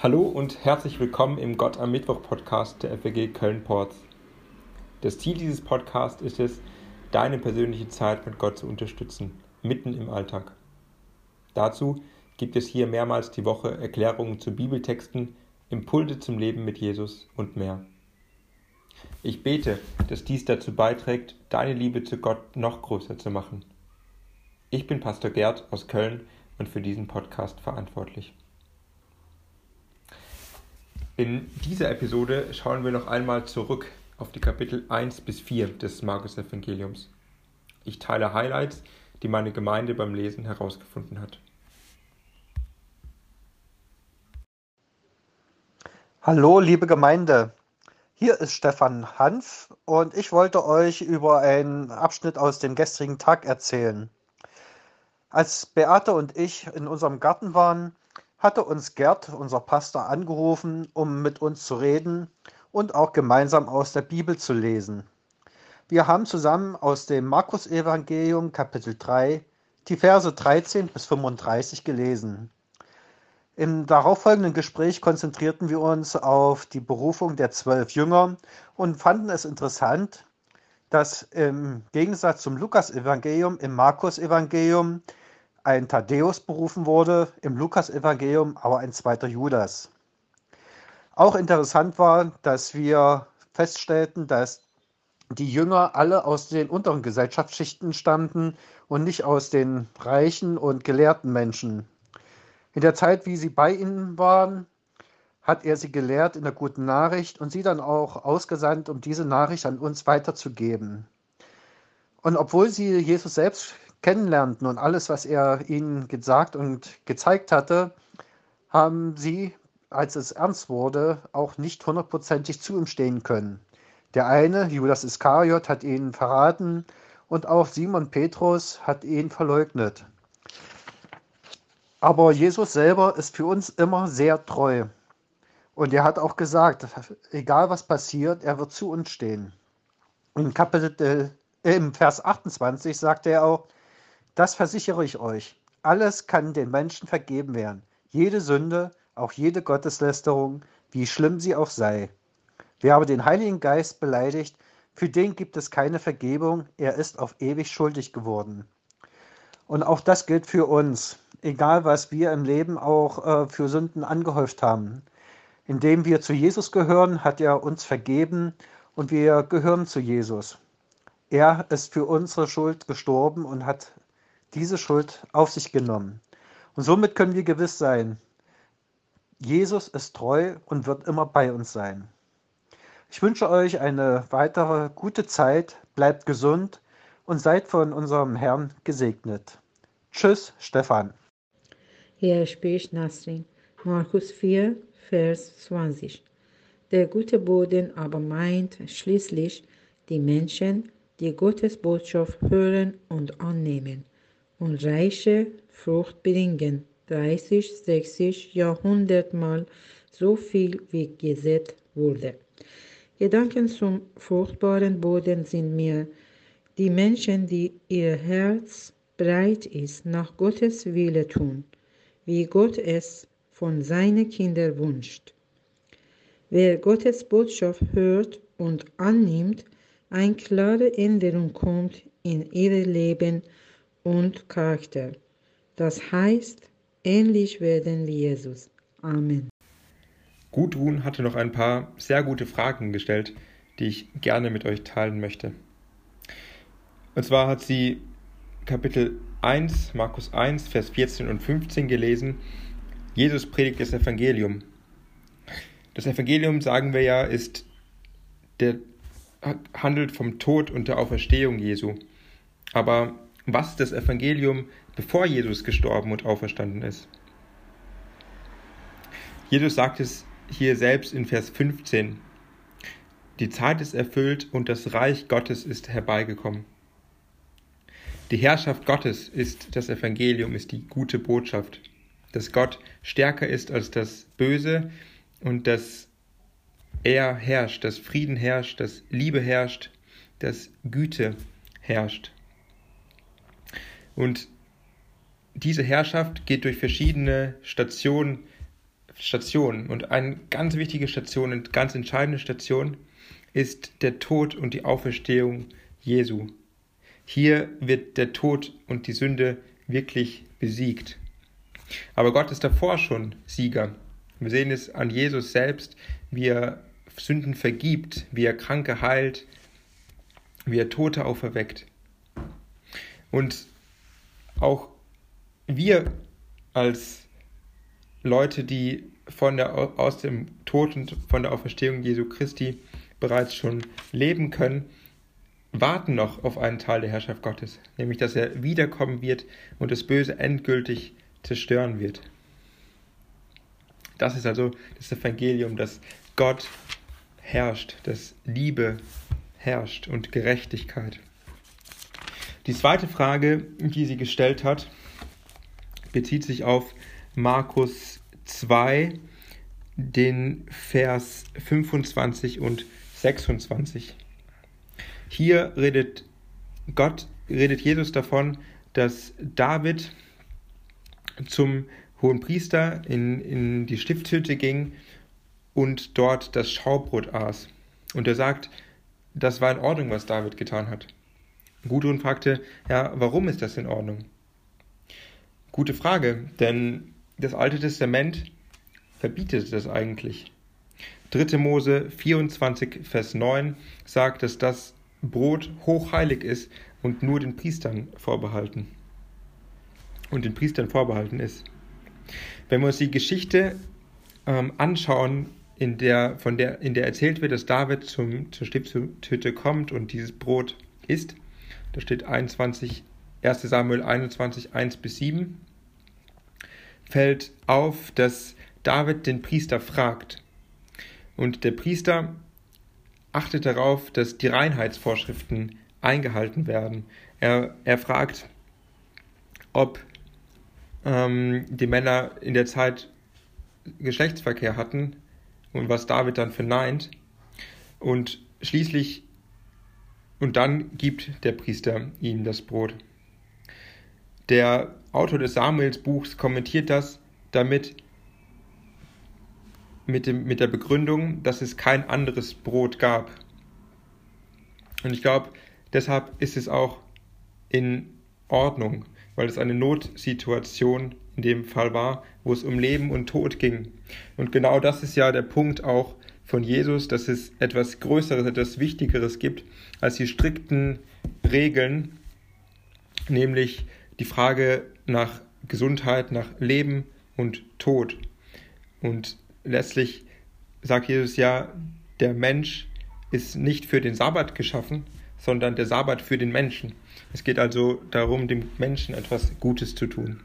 Hallo und herzlich willkommen im Gott am Mittwoch Podcast der FWG Köln-Ports. Das Ziel dieses Podcasts ist es, deine persönliche Zeit mit Gott zu unterstützen, mitten im Alltag. Dazu gibt es hier mehrmals die Woche Erklärungen zu Bibeltexten, Impulse zum Leben mit Jesus und mehr. Ich bete, dass dies dazu beiträgt, deine Liebe zu Gott noch größer zu machen. Ich bin Pastor Gerd aus Köln und für diesen Podcast verantwortlich. In dieser Episode schauen wir noch einmal zurück auf die Kapitel 1 bis 4 des Markus-Evangeliums. Ich teile Highlights, die meine Gemeinde beim Lesen herausgefunden hat. Hallo, liebe Gemeinde. Hier ist Stefan Hanf und ich wollte euch über einen Abschnitt aus dem gestrigen Tag erzählen. Als Beate und ich in unserem Garten waren, hatte uns Gerd, unser Pastor, angerufen, um mit uns zu reden und auch gemeinsam aus der Bibel zu lesen. Wir haben zusammen aus dem Markus-Evangelium, Kapitel 3, die Verse 13 bis 35 gelesen. Im darauffolgenden Gespräch konzentrierten wir uns auf die Berufung der zwölf Jünger und fanden es interessant, dass im Gegensatz zum Lukas-Evangelium im Markus-Evangelium ein Thaddäus berufen wurde, im Lukas-Evangelium aber ein zweiter Judas. Auch interessant war, dass wir feststellten, dass die Jünger alle aus den unteren Gesellschaftsschichten stammten und nicht aus den reichen und gelehrten Menschen. In der Zeit, wie sie bei ihnen waren, hat er sie gelehrt in der guten Nachricht und sie dann auch ausgesandt, um diese Nachricht an uns weiterzugeben. Und obwohl sie Jesus selbst kennenlernten und alles, was er ihnen gesagt und gezeigt hatte, haben sie, als es ernst wurde, auch nicht hundertprozentig zu ihm stehen können. Der eine, Judas Iskariot, hat ihn verraten und auch Simon Petrus hat ihn verleugnet. Aber Jesus selber ist für uns immer sehr treu. Und er hat auch gesagt, egal was passiert, er wird zu uns stehen. Im Kapitel, äh, im Vers 28 sagt er auch, das versichere ich euch. Alles kann den Menschen vergeben werden. Jede Sünde, auch jede Gotteslästerung, wie schlimm sie auch sei. Wer aber den Heiligen Geist beleidigt, für den gibt es keine Vergebung, er ist auf ewig schuldig geworden. Und auch das gilt für uns, egal was wir im Leben auch äh, für Sünden angehäuft haben. Indem wir zu Jesus gehören, hat er uns vergeben und wir gehören zu Jesus. Er ist für unsere Schuld gestorben und hat diese Schuld auf sich genommen. Und somit können wir gewiss sein, Jesus ist treu und wird immer bei uns sein. Ich wünsche euch eine weitere gute Zeit, bleibt gesund und seid von unserem Herrn gesegnet. Tschüss, Stefan. Hier spricht Nasrin. Markus 4, Vers 20. Der gute Boden aber meint schließlich die Menschen, die Gottes Botschaft hören und annehmen und reiche Frucht bringen, 30, 60, Jahrhundertmal so viel wie gesät wurde. Gedanken zum fruchtbaren Boden sind mir die Menschen, die ihr Herz breit ist, nach Gottes Wille tun, wie Gott es von seinen Kindern wünscht. Wer Gottes Botschaft hört und annimmt, eine klare Änderung kommt in ihr Leben und Charakter. Das heißt, ähnlich werden wie Jesus. Amen. Gudrun hatte noch ein paar sehr gute Fragen gestellt, die ich gerne mit euch teilen möchte. Und zwar hat sie Kapitel 1, Markus 1, Vers 14 und 15 gelesen. Jesus predigt das Evangelium. Das Evangelium, sagen wir ja, ist der handelt vom Tod und der Auferstehung Jesu. Aber was das Evangelium, bevor Jesus gestorben und auferstanden ist. Jesus sagt es hier selbst in Vers 15. Die Zeit ist erfüllt und das Reich Gottes ist herbeigekommen. Die Herrschaft Gottes ist das Evangelium, ist die gute Botschaft, dass Gott stärker ist als das Böse und dass er herrscht, dass Frieden herrscht, dass Liebe herrscht, dass Güte herrscht. Und diese Herrschaft geht durch verschiedene Stationen Stationen. Und eine ganz wichtige Station, eine ganz entscheidende Station ist der Tod und die Auferstehung Jesu. Hier wird der Tod und die Sünde wirklich besiegt. Aber Gott ist davor schon Sieger. Wir sehen es an Jesus selbst, wie er Sünden vergibt, wie er Kranke heilt, wie er Tote auferweckt. Und auch wir als Leute, die von der, aus dem Tod und von der Auferstehung Jesu Christi bereits schon leben können, warten noch auf einen Teil der Herrschaft Gottes, nämlich dass er wiederkommen wird und das Böse endgültig zerstören wird. Das ist also das Evangelium, dass Gott herrscht, dass Liebe herrscht und Gerechtigkeit. Die zweite Frage, die sie gestellt hat, bezieht sich auf Markus 2, den Vers 25 und 26. Hier redet Gott, redet Jesus davon, dass David zum hohen Priester in, in die Stiftshütte ging und dort das Schaubrot aß. Und er sagt, das war in Ordnung, was David getan hat. Gudrun fragte, ja, warum ist das in Ordnung? Gute Frage, denn das Alte Testament verbietet das eigentlich. 3. Mose 24, Vers 9 sagt, dass das Brot hochheilig ist und nur den Priestern vorbehalten. Und den Priestern vorbehalten ist. Wenn wir uns die Geschichte ähm, anschauen, in der, von der, in der erzählt wird, dass David zum, zur Stiftshütte kommt und dieses Brot isst, da steht 21, 1 Samuel 21, 1 bis 7, fällt auf, dass David den Priester fragt. Und der Priester achtet darauf, dass die Reinheitsvorschriften eingehalten werden. Er, er fragt, ob ähm, die Männer in der Zeit Geschlechtsverkehr hatten und was David dann verneint. Und schließlich, und dann gibt der Priester ihm das Brot. Der Autor des Samuelsbuchs kommentiert das damit, mit, dem, mit der Begründung, dass es kein anderes Brot gab. Und ich glaube, deshalb ist es auch in Ordnung, weil es eine Notsituation in dem Fall war, wo es um Leben und Tod ging. Und genau das ist ja der Punkt auch von Jesus, dass es etwas Größeres, etwas Wichtigeres gibt als die strikten Regeln, nämlich die Frage nach Gesundheit, nach Leben und Tod. Und letztlich sagt Jesus ja, der Mensch ist nicht für den Sabbat geschaffen, sondern der Sabbat für den Menschen. Es geht also darum, dem Menschen etwas Gutes zu tun.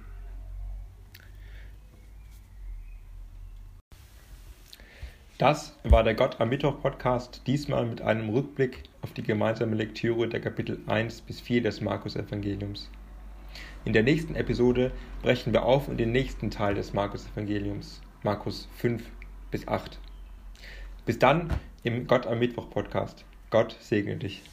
Das war der Gott am Mittwoch Podcast, diesmal mit einem Rückblick auf die gemeinsame Lektüre der Kapitel 1 bis 4 des Markus Evangeliums. In der nächsten Episode brechen wir auf in den nächsten Teil des Markus Evangeliums, Markus 5 bis 8. Bis dann im Gott am Mittwoch Podcast. Gott segne dich.